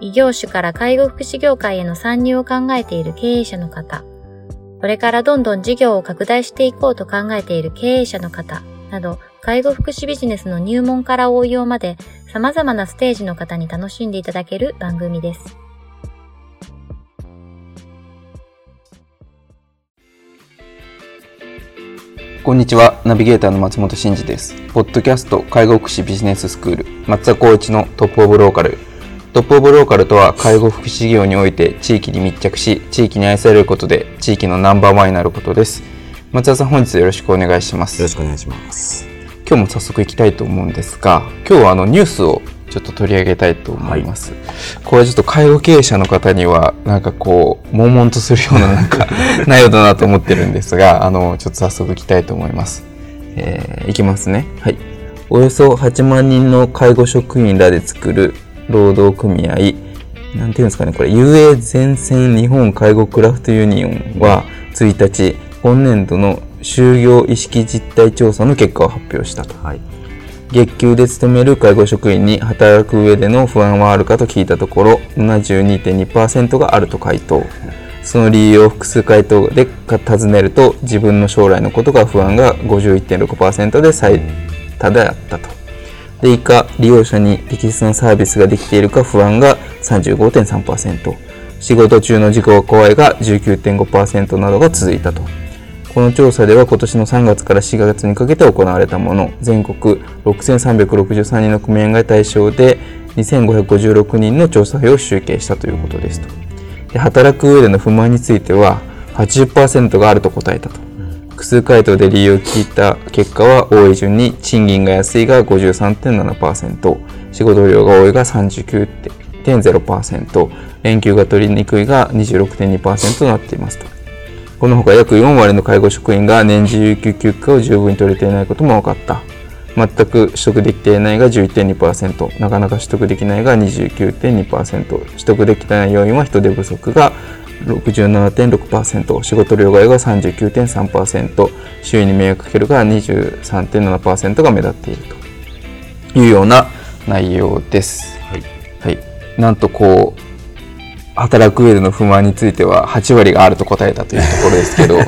異業種から介護福祉業界への参入を考えている経営者の方、これからどんどん事業を拡大していこうと考えている経営者の方など、介護福祉ビジネスの入門から応用まで様々なステージの方に楽しんでいただける番組です。こんにちは。ナビゲーターの松本慎二です。ポッドキャスト介護福祉ビジネススクール松田光一のトップオブローカル。トップオブローカルとは介護福祉業において地域に密着し、地域に愛されることで地域のナンバーワンになることです。松田さん、本日よろしくお願いします。よろしくお願いします。今日も早速いきたいと思うんですが、今日はあのニュースをちょっと取り上げたいと思います、はい、これちょっと介護経営者の方にはなんかこう悶々とするようななんか 内容だなと思ってるんですがあのちょっと早速いきたいと思います、えー、いきますねはいおよそ8万人の介護職員らで作る労働組合。なんていうんですかねこれ。UA 全線日本介護クラフトユニオンは1日今年度の就業意識実態調査の結果を発表したと、はい。月給で勤める介護職員に働く上での不安はあるかと聞いたところ72.2%があると回答。その理由を複数回答で尋ねると自分の将来のことが不安が51.6%で最多であったとで以下利用者に適切なサービスができているか不安が35.3%仕事中の事故が怖いが19.5%などが続いたと。この調査では今年の3月から4月にかけて行われたもの。全国6363人の組合が対象で2556人の調査費を集計したということですと。で働く上での不満については80%があると答えたと。複数回答で理由を聞いた結果は多い順に賃金が安いが53.7%仕事量が多いが39.0%連休が取りにくいが26.2%となっていますとこのほか約4割の介護職員が年次有給休暇を十分に取れていないことも分かった。全く取得できていないが11.2%、なかなか取得できないが29.2%、取得できてない要因は人手不足が67.6%、仕事量外が39.3%、周囲に迷惑かけるが23.7%が目立っているというような内容です。はい。はい、なんとこう、働く上での不満については8割があると答えたというところですけど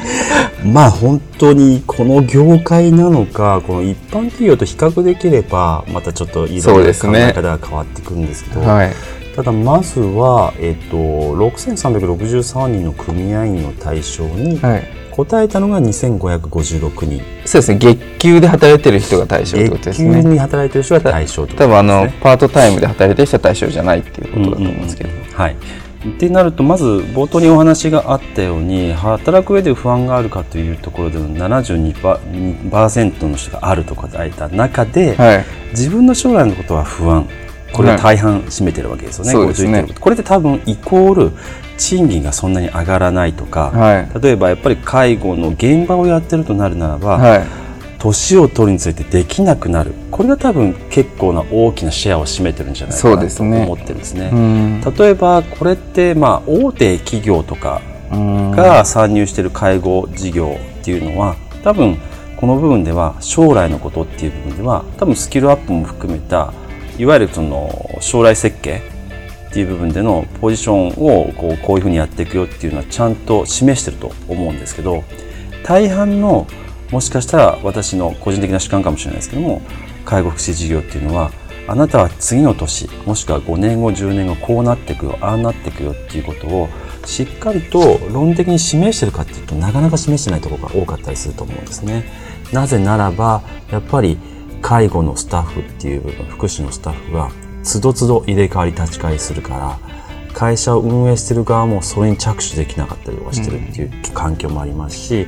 まあ本当にこの業界なのかこの一般企業と比較できればまたちょっといろいろ考え方が変わってくるんですけど、ねはい、ただまずは、えっと、6363人の組合員を対象に、はい。答えたのが2556人。そうですね。月給で働いてる人が対象ってことですね。月給に働いてる人が対象、ね、多分あのパートタイムで働いてる人は対象じゃないっていうことだと思うんですけど、うんうん、はい。ってなるとまず冒頭にお話があったように働く上で不安があるかというところでの72%の人があると答えた中で、はい、自分の将来のことは不安これが大半占めてるわけですよね。はい、ね。これって多分イコール賃金がそんなに上がらないとか、はい、例えばやっぱり介護の現場をやってるとなるならば、はい、年を取るについてできなくなる。これが多分結構な大きなシェアを占めてるんじゃないかなと思ってるんですね。すね例えばこれってまあ大手企業とかが参入している介護事業っていうのは多分この部分では将来のことっていう部分では多分スキルアップも含めたいわゆるその将来設計っていう部分でのポジションをこうこういうふうにやっていくよっていうのはちゃんと示してると思うんですけど大半のもしかしたら私の個人的な主観かもしれないですけども介護福祉事業っていうのはあなたは次の年もしくは5年後10年後こうなっていくよああなっていくよっていうことをしっかりと論的に示してるかっていうとなかなか示してないところが多かったりすると思うんですね。なぜならばやっぱり介護のスタッフっていう部分福祉のスタッフがつどつど入れ替わり立ち替えするから会社を運営してる側もそれに着手できなかったりとかしてるっていう環境もありますし、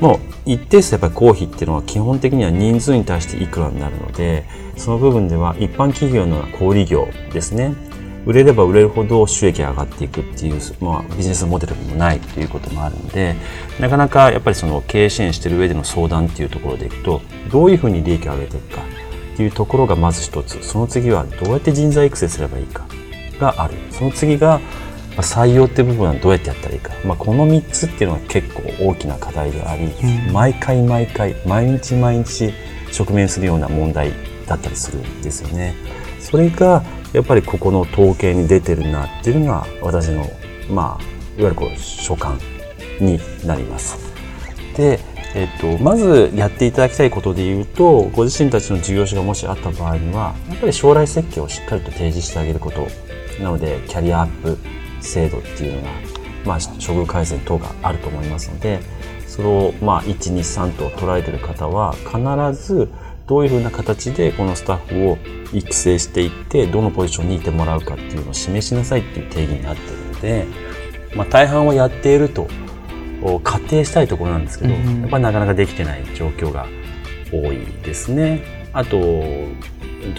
うん、もう一定数やっぱり公費っていうのは基本的には人数に対していくらになるのでその部分では一般企業の小売業ですね売れれば売れるほど収益が上がっていくっていう、まあ、ビジネスモデルもないということもあるのでなかなかやっぱりその経営支援してる上での相談っていうところでいくとどういうふうに利益を上げていくかっていうところがまず一つ。その次はどうやって人材育成すればいいかがある。その次が採用っていう部分はどうやってやったらいいか、まあ、この3つっていうのは結構大きな課題であり、うん、毎回毎回毎日毎日直面するような問題だったりするんですよね。それがやっぱりここの統計に出てるなっていうのが私のまあいわゆるこう所感になります。で、えっと、まずやっていただきたいことで言うとご自身たちの事業所がもしあった場合にはやっぱり将来設計をしっかりと提示してあげることなのでキャリアアップ制度っていうのが、まあ、処遇改善等があると思いますのでそれを、まあ、123と捉えてる方は必ずどういうふうな形でこのスタッフを育成していってどのポジションにいてもらうかっていうのを示しなさいっていう定義になってるので、まあ、大半はやっていると仮定したいところなんですけど、うん、やっぱりなかなかできてない状況が多いですね。あと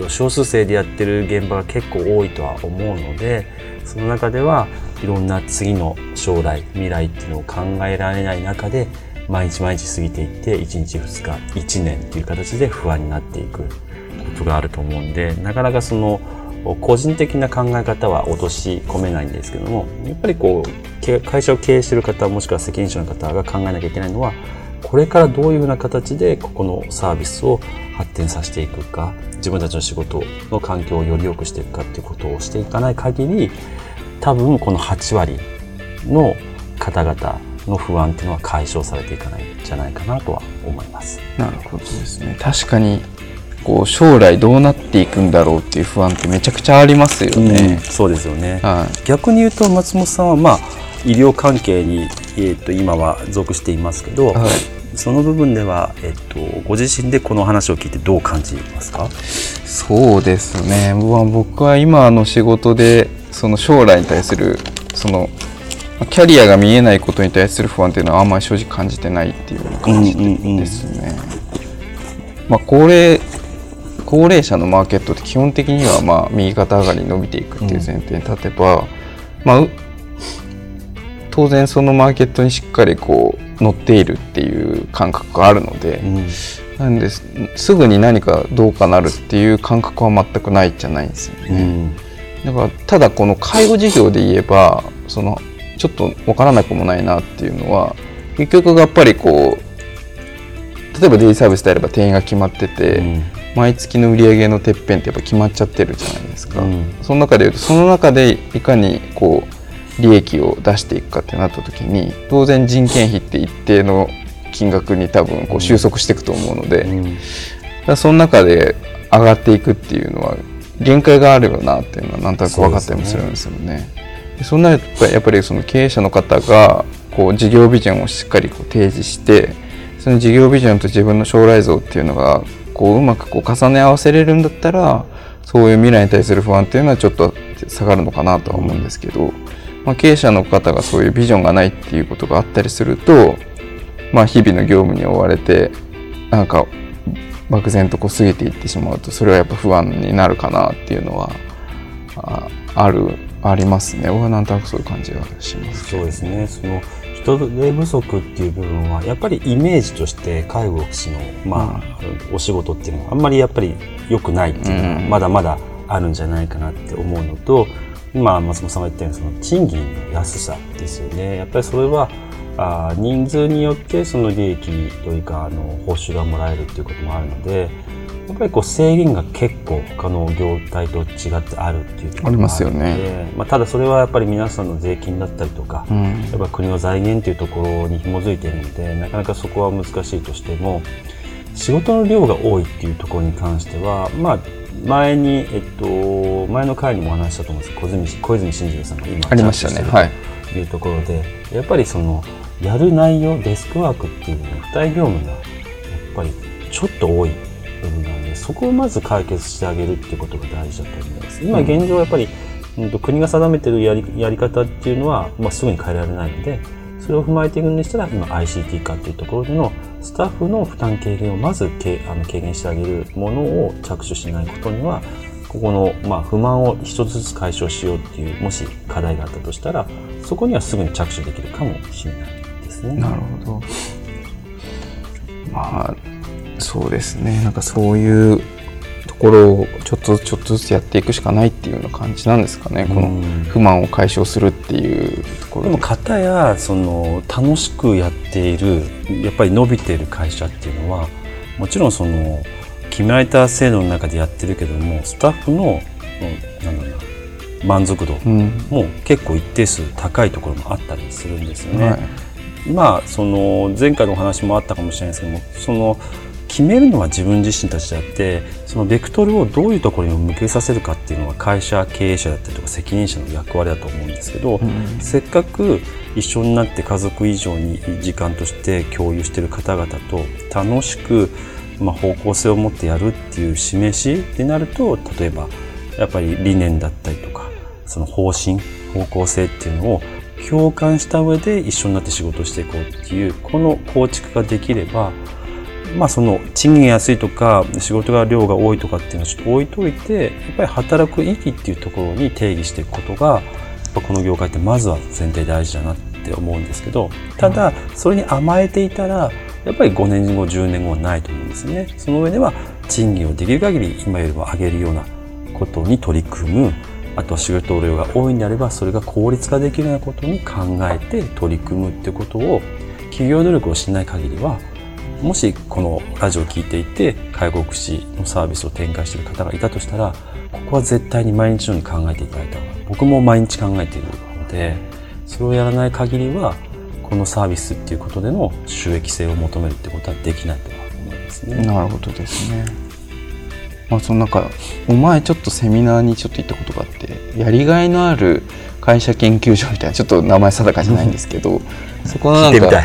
少数生でやってる現場が結構多いとは思うのでその中ではいろんな次の将来未来っていうのを考えられない中で毎日毎日過ぎていって1日2日1年っていう形で不安になっていくことがあると思うんでなかなかその個人的な考え方は落とし込めないんですけどもやっぱりこう会社を経営している方もしくは責任者の方が考えなきゃいけないのはこれからどういうふうな形でここのサービスを発展させていくか自分たちの仕事の環境をより良くしていくかっていうことをしていかない限り多分この8割の方々の不安っていうのは解消されていかないんじゃないかなとは思います。なるほどですね。確かにこう将来どうなっていくんだろうっていう不安ってめちゃくちゃありますよね。うん、そうですよね、はい、逆に言うと松本さんはまあ医療関係に、えー、と今は属していますけど、はい、その部分では、えっと、ご自身でこの話を聞いてどう感じますか？そうですね。僕は今の仕事でその将来に対するそのキャリアが見えないことに対する不安っていうのはあんまり正直感じてないっていう感じですね。まあ、高齢高齢者のマーケットって基本的にはまあ右肩上がりに伸びていくっていう前提に立てば、まあ、当然そのマーケットにしっかりこう乗っているっていう感覚があるので、うん、なんですぐに何かどうかなるっていう感覚は全くないじゃないんですよね。うん、だからただこの介護事業で言えばそのちょっと分からなくもないなっていうのは結局やっぱりこう例えばデイサービスであれば定員が決まってて、うん、毎月の売り上げのてっぺんってやっぱ決まっちゃってるじゃないですか、うん、その中でいうとその中でいかにこう利益を出していくかってなった時に当然人件費って一定の金額に多分こう収束していくと思うので、うん、その中で上がっていくっていうのは限界があるよなっていうのはなんとなく分かったりもするんですよね。そんなやっぱりその経営者の方がこう事業ビジョンをしっかりこう提示してその事業ビジョンと自分の将来像っていうのがこううまくこう重ね合わせれるんだったらそういう未来に対する不安っていうのはちょっと下がるのかなとは思うんですけど、まあ、経営者の方がそういうビジョンがないっていうことがあったりすると、まあ、日々の業務に追われてなんか漠然とこう過ぎていってしまうとそれはやっぱ不安になるかなっていうのはあるありますね。僕はなんとなくそういう感じがします、そうですね。その人手不足っていう部分はやっぱりイメージとして介護福祉の、まあ、うん、お仕事っていうのはあんまりやっぱり良くないっていうのはまだまだあるんじゃないかなって思うのと、今松本さんが言ったようにその賃金の安さですよね。やっぱりそれはあ人数によってその利益というかあの報酬がもらえるっていうこともあるのでやっぱりこう制限が結構他の業態と違ってあるっていうところがあるのでまあ、ただそれはやっぱり皆さんの税金だったりとか、うん、やっぱ国の財源っていうところに紐づいているのでなかなかそこは難しいとしても仕事の量が多いっていうところに関してはまあ前に、えっと、前の回にもお話したと思うんです小泉小泉進次郎さんが今ありましたね。はいとい。うところでやっぱりそのやる内容デスクワークっていうの付帯業務がやっぱりちょっと多い部分なんでそこをまず解決してあげるっていうことが大事だと思います。今現状やっぱり、うん、国が定めてるやりやり方っていうのは、まあ、すぐに変えられないのでそれを踏まえていくんでしたら今 ICT 化っていうところでのスタッフの負担軽減をまずけあの軽減してあげるものを着手しないことにはここの、まあ、不満を一つずつ解消しようっていうもし課題があったとしたらそこにはすぐに着手できるかもしれないですね。なるほど。まあそうですね。なんかそういうところをちょっとちょっとずつやっていくしかないっていうような感じなんですかね、この不満を解消するっていう。ところでも方やその楽しくやっているやっぱり伸びている会社っていうのはもちろんその決められた制度の中でやってるけどもスタッフのなんだろうな満足度も結構一定数高いところもあったりするんですよね。はい、まあその前回のお話もあったかもしれないですけどもその決めるのは自分自身たちであってそのベクトルをどういうところに向けさせるかっていうのは会社経営者だったりとか責任者の役割だと思うんですけど、うん、せっかく一緒になって家族以上に時間として共有している方々と楽しくまあ、方向性を持ってやるっていう示しってなると例えばやっぱり理念だったりとかその方針方向性っていうのを共感した上で一緒になって仕事していこうっていうこの構築ができればまあその賃金安いとか仕事が量が多いとかっていうのはちょっと置いといてやっぱり働く意義っていうところに定義していくことがこの業界ってまずは前提大事だなって思うんですけどただそれに甘えていたらやっぱり5年後10年後はないと思うんですね。その上では賃金をできる限り今よりも上げるようなことに取り組むあとは仕事量が多いんであればそれが効率化できるようなことに考えて取り組むってことを企業努力をしない限りはもしこのラジオを聞いていて介護福祉のサービスを展開している方がいたとしたらここは絶対に毎日のように考えていただいた方が僕も毎日考えているのでそれをやらない限りはこのサービスっていうことでの収益性を求めるってことはできないと思いますね。なるほどですね。まあその中お前ちょっとセミナーにちょっと行ったことがあってやりがいのある会社研究所みたいなちょっと名前定かじゃないんですけど、そこのなんか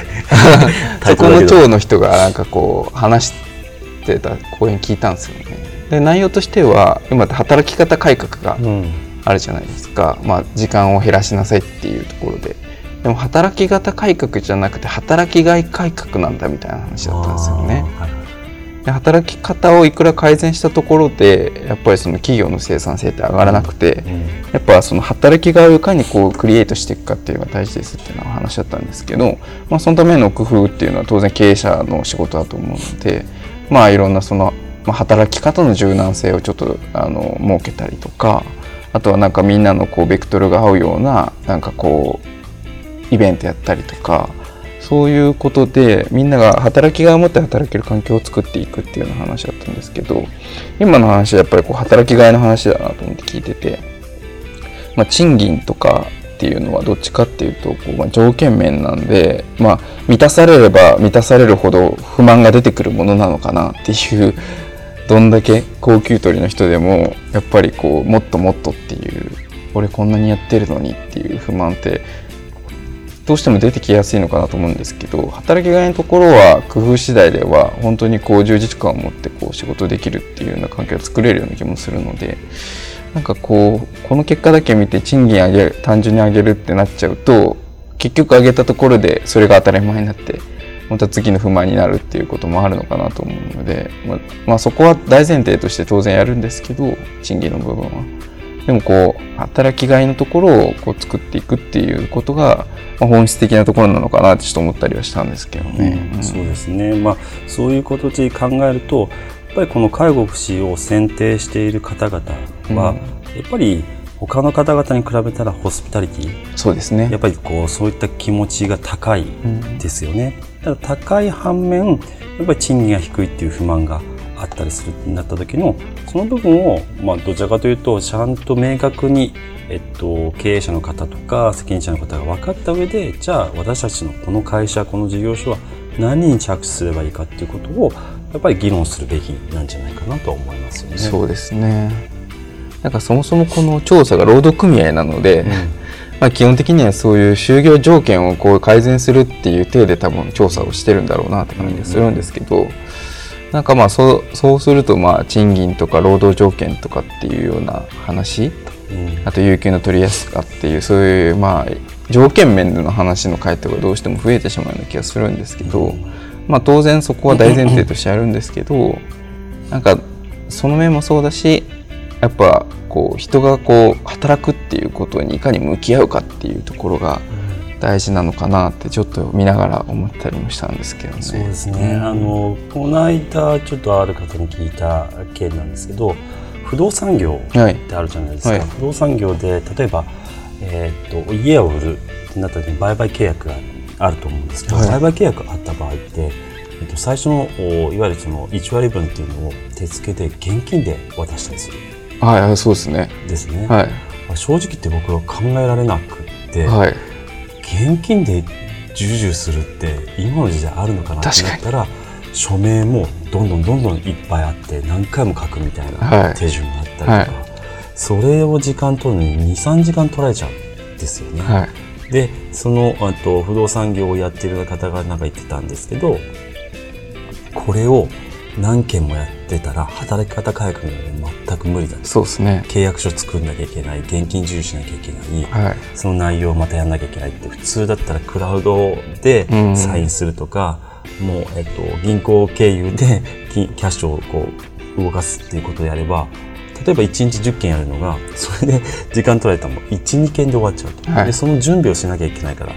そこの長の人がなんかこう話してた講演聞いたんですよね。で内容としては今働き方改革があるじゃないですか、うん、まあ、時間を減らしなさいっていうところで。でも働き方改革じゃなくて働きがい改革なんだみたいな話だったんですよね。で働き方をいくら改善したところでやっぱりその企業の生産性って上がらなくて、うん、やっぱその働きがいかにこうクリエイトしていくかっていうのが大事ですっていうのは話だったんですけど、まあ、そのための工夫っていうのは当然経営者の仕事だと思うのでまあいろんなその、まあ、働き方の柔軟性をちょっとあの設けたりとかあとはなんかみんなのこうベクトルが合うようななんかこうイベントやったりとかそういうことでみんなが働きがいを持って働ける環境を作っていくっていうような話だったんですけど今の話はやっぱりこう働きがいの話だなと思って聞いてて、まあ、賃金とかっていうのはどっちかっていうとこう、まあ、条件面なんで、まあ、満たされれば満たされるほど不満が出てくるものなのかなっていうどんだけ高級取りの人でもやっぱりこうもっともっとっていう俺こんなにやってるのにっていう不満ってどうしても出てきやすいのかなと思うんですけど働きがいのところは工夫次第では本当にこう充実感を持ってこう仕事できるっていうような環境を作れるような気もするのでなんかこうこの結果だけ見て賃金上げる単純に上げるってなっちゃうと結局上げたところでそれが当たり前になってまた次の不満になるっていうこともあるのかなと思うので、ま、まあ、そこは大前提として当然やるんですけど賃金の部分は。でもこう働きがいのところをこう作っていくっていうことが、まあ、本質的なところなのかなってちょっと思ったりはしたんですけどね。うん、そうですね、まあ、そういうことで考えるとやっぱりこの介護福祉を選定している方々は、やっぱり他の方々に比べたらホスピタリティそうですねやっぱりこうそういった気持ちが高いですよね。うん、高い反面やっぱり賃金が低いっていう不満があったりするになった時のその部分を、まあ、どちらかというとちゃんと明確に、えっと、経営者の方とか責任者の方が分かった上でじゃあ私たちのこの会社この事業所は何に着手すればいいかっていうことをやっぱり議論するべきなんじゃないかなと思いますよね。そうですねなんかそもそもこの調査が労働組合なので、うん、まあ基本的にはそういう就業条件をこう改善するっていう体で多分調査をしてるんだろうなって感じがするんですけど、うんなんかまあそうそうするとまあ賃金とか労働条件とかっていうような話、うん、あと有給の取りやすさっていうそういうまあ条件面での話の回答がどうしても増えてしまうような気がするんですけど、まあ、当然そこは大前提としてあるんですけどなんかその面もそうだしやっぱこう人がこう働くっていうことにいかに向き合うかっていうところが大事なのかなってちょっと見ながら思ったりもしたんですけどね。そうですね、うん、あのこの間ちょっとある方に聞いた件なんですけど不動産業ってあるじゃないですか、はいはい、不動産業で例えば、えーと、と家を売るってなった時に売買契約があると思うんですけど、はい、売買契約があった場合って、えっと、最初のいわゆるその1割分っていうのを手付けで現金で渡したりする。はい、そうですね。ですね。はい、正直言って僕は考えられなくて、はい、現金で授受するって今の時代あるのかなってなったら署名もどんどんどんどんいっぱいあって何回も書くみたいな手順があったりとか、はい、それを時間取るのに23時間取られちゃうんですよね。はい、でそのあと不動産業をやってる方がなんか言ってたんですけどこれを何件もやってたら働き方改革が全く無理だ。そうですね。契約書作んなきゃいけない現金授与しなきゃいけない、はい、その内容をまたやんなきゃいけないって普通だったらクラウドでサインするとか、うん、もう、えっと、銀行経由で キャッシュをこう動かすっていうことをやれば例えば1日10件やるのがそれで時間取られたらもう12件で終わっちゃうと、はい、でその準備をしなきゃいけないから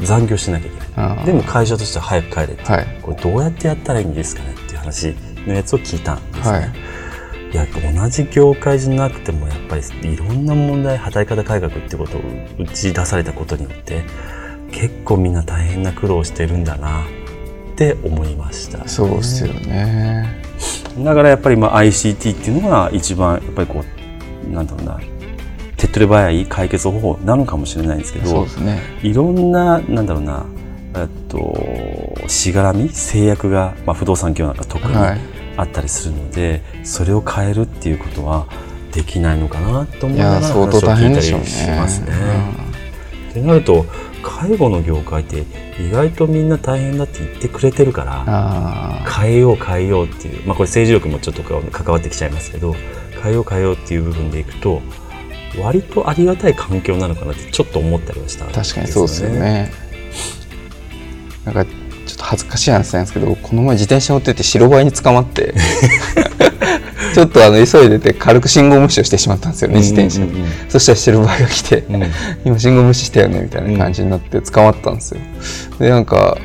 残業しなきゃいけない。でも会社としては早く帰れって、はい、これどうやってやったらいいんですかね話のやつを聞いたんですね。はい。いや同じ業界じゃなくてもやっぱりいろんな問題働き方改革ってことを打ち出されたことによって結構みんな大変な苦労してるんだなって思いました、ね、そうですよね。だからやっぱりまあ ICT っていうのが一番やっぱりこうなんだろうな手っ取り早い解決方法なのかもしれないんですけど、ね、いろんななんだろうなえっとしがらみ？制約が、まあ、不動産業なんか特にあったりするので、はい、それを変えるっていうことはできないのかなと思いながら話を聞いたりしますね。ってなると介護の業界って意外とみんな大変だって言ってくれてるから変えよう変えようっていう、まあ、これ政治力もちょっと関わってきちゃいますけど変えよう変えようっていう部分でいくと割とありがたい環境なのかなってちょっと思ったりはした、ね、確かにそうですよね。なんかちょっと恥ずかしい話なんですけどこの前自転車乗ってて白バイに捕まって ちょっとあの急いでて軽く信号無視をしてしまったんですよね自転車に、そしたら白バイが来て、うん、今信号無視したよねみたいな感じになって捕まったんですよ。でなんか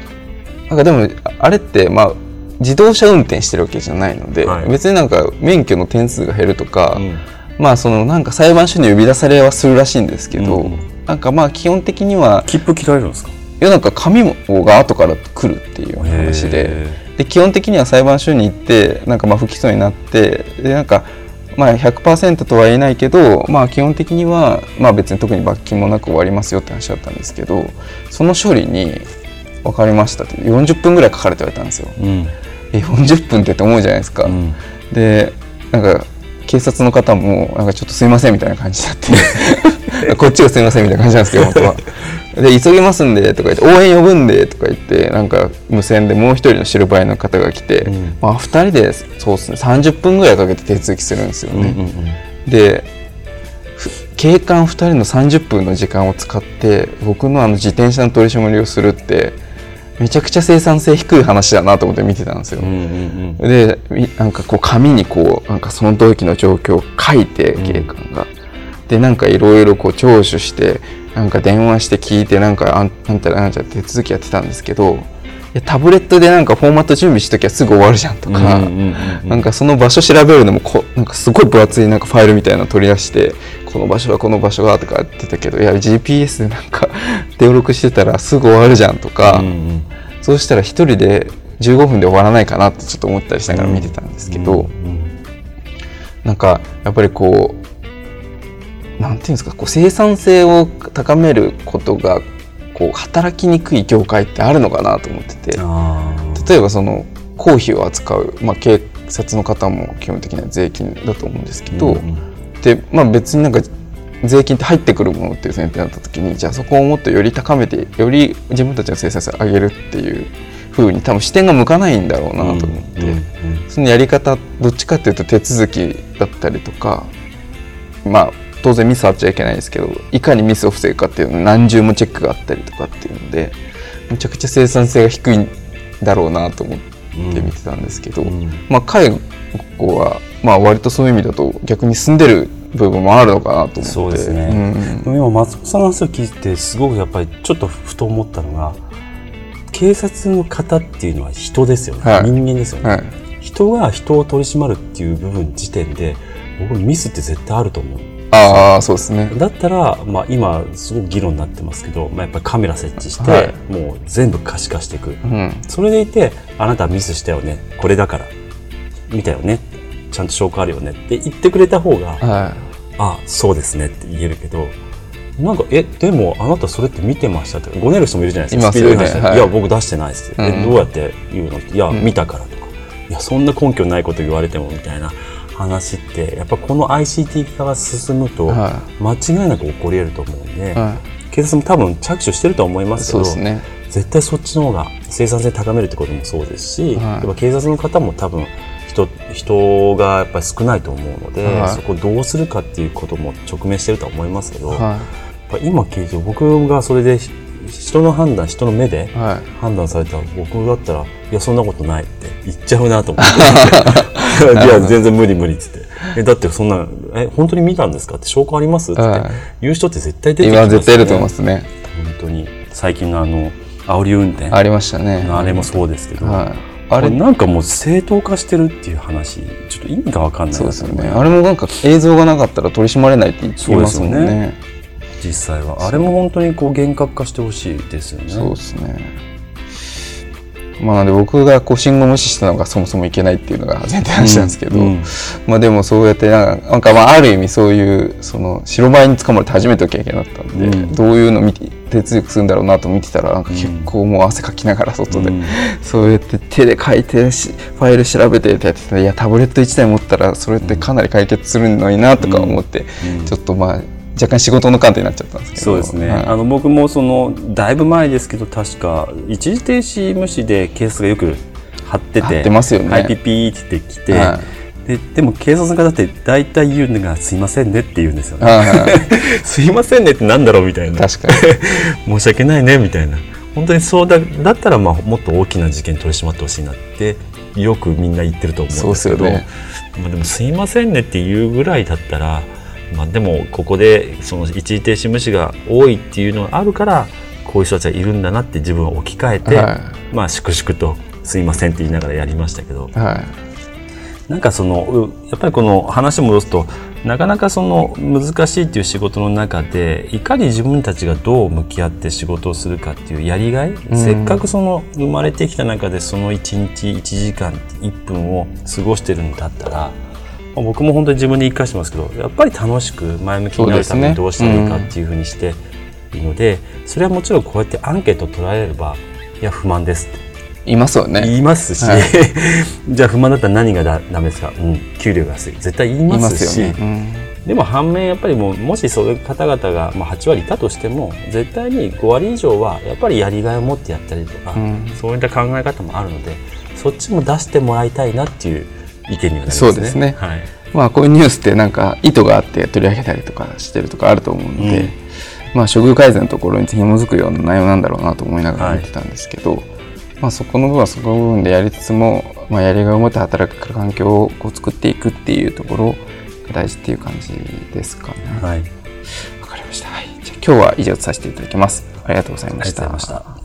なんかでもあれってまあ自動車運転してるわけじゃないので、はい、別になんか免許の点数が減るとか、うん。まあそのなんか裁判所に呼び出されはするらしいんですけど、うん、なんかまあ基本的には切符切られるんですか？いやなんか紙が後から来るっていう話でで基本的には裁判所に行ってなんかまあ不起訴になってでなんかまあ100%とは言えないけど、まあ、基本的には、まあ、別に特に罰金もなく終わりますよって話だったんですけどその処理に「分かりました」って40分ぐらいかかるって言われたんですよ。うん、え40分ってって思うじゃないですか。うん、でなんか警察の方もなんかちょっとすいませんみたいな感じになって こっちがすいませんみたいな感じなんですけど本当は。で急ぎますんでとか言って応援呼ぶんでとか言ってなんか無線でもう一人のシルバイの方が来て、うん、まあ、2人でそうですね30分ぐらいかけて手続きするんですよね。うんうんうん、で警官2人の30分の時間を使って僕のあの自転車の取り締まりをするってめちゃくちゃ生産性低い話だなと思って見てたんですよ。うんうんうん、でなんかこう紙にこうなんかその時の状況を書いて警官が。うん、でなんかいろいろこう聴取してなんか電話して聞いてなんかあんなんたらなんちゃ手続きやってたんですけどタブレットでなんかフォーマット準備しときゃすぐ終わるじゃんとか、なんかその場所調べるのもこなんかすごい分厚いなんかファイルみたいなの取り出してこの場所はこの場所はとか言ってたけどいや GPS でなんか登録してたらすぐ終わるじゃんとか、うんうん、そうしたら1人で15分で終わらないかなってちょっと思ったりしながら見てたんですけど、うんうん、なんかやっぱりこうなんていうんですかこう生産性を高めることがこう働きにくい業界ってあるのかなと思ってて。例えばその公費を扱う、まあ、警察の方も基本的には税金だと思うんですけど、うん、でまあ、別になんか税金って入ってくるものっていう前提になった時にじゃあそこをもっとより高めてより自分たちの生産性を上げるっていうふうに多分視点が向かないんだろうなと思って、うん、そのやり方どっちかっていうと手続きだったりとかまあ当然ミスあっちゃいけないですけどいかにミスを防ぐかっていうの何重もチェックがあったりとかっていうのでめちゃくちゃ生産性が低いんだろうなと思って見てたんですけど、うん、まあ、介護は、まあ割とそういう意味だと逆に住んでる部分もあるのかなと思って。そうですね、うん、でも今松本さんの話を聞いてすごくやっぱりちょっとふと思ったのが警察の方っていうのは人ですよね、はい、人間ですよね、はい、人が人を取り締まるっていう部分時点で僕ミスって絶対あると思うああそう。ですね。だったら、まあ、今すごく議論になってますけど、まあ、やっぱりカメラ設置して、はい、もう全部可視化していく、うん、それでいてあなたミスしたよねこれだから見たよねちゃんと証拠あるよねって言ってくれた方が、はい、あそうですねって言えるけどなんかえでもあなたそれって見てましたってごねる人もいるじゃないですか、ね、スピードはい、いや僕出してないですうん、どうやって言うの？いや、うん、見たからとか。いやそんな根拠ないこと言われてもみたいな話ってやっぱこの ICT 化が進むと間違いなく起こり得ると思うんで、はい、警察も多分着手してると思いますけど、ね、絶対そっちの方が生産性高めるってこともそうですし、はい、やっぱ警察の方も多分人人がやっぱり少ないと思うので、はい、そこをどうするかっていうことも直面してるとは思いますけど、はい、今聞いて僕がそれで人の判断人の目で判断されたら、僕だったらいやそんなことないって言っちゃうなと思って いや 全然無理無理っつって。えだってそんなえ本当に見たんですかって証拠あります？って。言う人って絶対出てきますよね。今絶対いると思いますね。本当に。最近のあの煽り運転。ありましたね。あれもそうですけど、はい。あれなんかもう正当化してるっていう話ちょっと意味が分かんないそうですよね。あれもなんか映像がなかったら取り締まれないって言いますもんね。ね。実際は。あれも本当にこう厳格化してほしいですよね。そうですねまあ、なんで僕がこう信号無視したのがそもそもいけないっていうのが前提話なんですけど、うん。うん、まあ、でもそうやってなんかまあある意味そういうその白バイに捕まれて初めての経験だったんで、うん、どういうの見て手続きするんだろうなと見てたらなんか結構もう汗かきながら外で、そうやって手で書いてファイル調べてってやってたいやタブレット1台持ったらそれってかなり解決するのになとか思って、ちょっとまあ若干仕事の観点になっちゃったんですけど。そうですね、はい、あの僕もそのだいぶ前ですけど確か一時停止無視でケースがよく貼ってててますよね、はい、ピピーって来て、はい、ででも警察の方って大体言うのが「すいませんね」って言うんですよね。すいませんねってなんだろうみたいな。確かに。申し訳ないねみたいな。本当にそうだだったらまあもっと大きな事件取り締まってほしいなってよくみんな言ってると思うんですけど、ね、まあ、でも「すいませんね」って言うぐらいだったらまあ、でもここでその一時停止無視が多いっていうのがあるからこういう人たちがいるんだなって自分を置き換えて、はい、まあ粛々と「すいません」って言いながらやりましたけど、はい、なんかそのやっぱりこの話戻すとなかなかその難しいっていう仕事の中でいかに自分たちがどう向き合って仕事をするかっていうやりがい、うん、せっかくその生まれてきた中でその1日1時間1分を過ごしてるんだったら僕も本当に自分で言い返してますけどやっぱり楽しく前向きになるためにどうしたらいいかっていうふうにしていいのでそれはもちろんこうやってアンケートを取られればいや不満ですって。言いますよね。言いますし、はい、じゃあ不満だったら何がだダメですか、うん、給料が安い。絶対言いますし、ね。うん、でも反面やっぱりもうもしそういう方々が、まあ、8割いたとしても絶対に5割以上はやっぱりやりがいを持ってやったりとか、うん、そういった考え方もあるのでそっちも出してもらいたいなっていう意見にはなりますね。そうですね、はいまあ、こういうニュースってなんか意図があって取り上げたりとかしてるとかあると思うので、うん、まあ、処遇改善のところに紐づくような内容なんだろうなと思いながら見てたんですけど、はい、まあ、そこの部分はそこの部分でやりつつも、まあ、やりがいを持って働く環境をこう作っていくっていうところが大事っていう感じですかね。はい、わかりました、はい、じゃあ今日は以上とさせていただきます。ありがとうございました。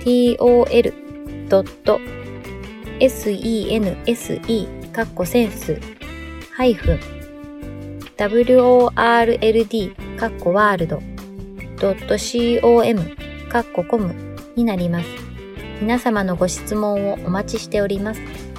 コロンスラッシュスラッシュ tol.sense カッコセンスハイフン world カッコワールド .com カッココムになります。皆様のご質問をお待ちしております。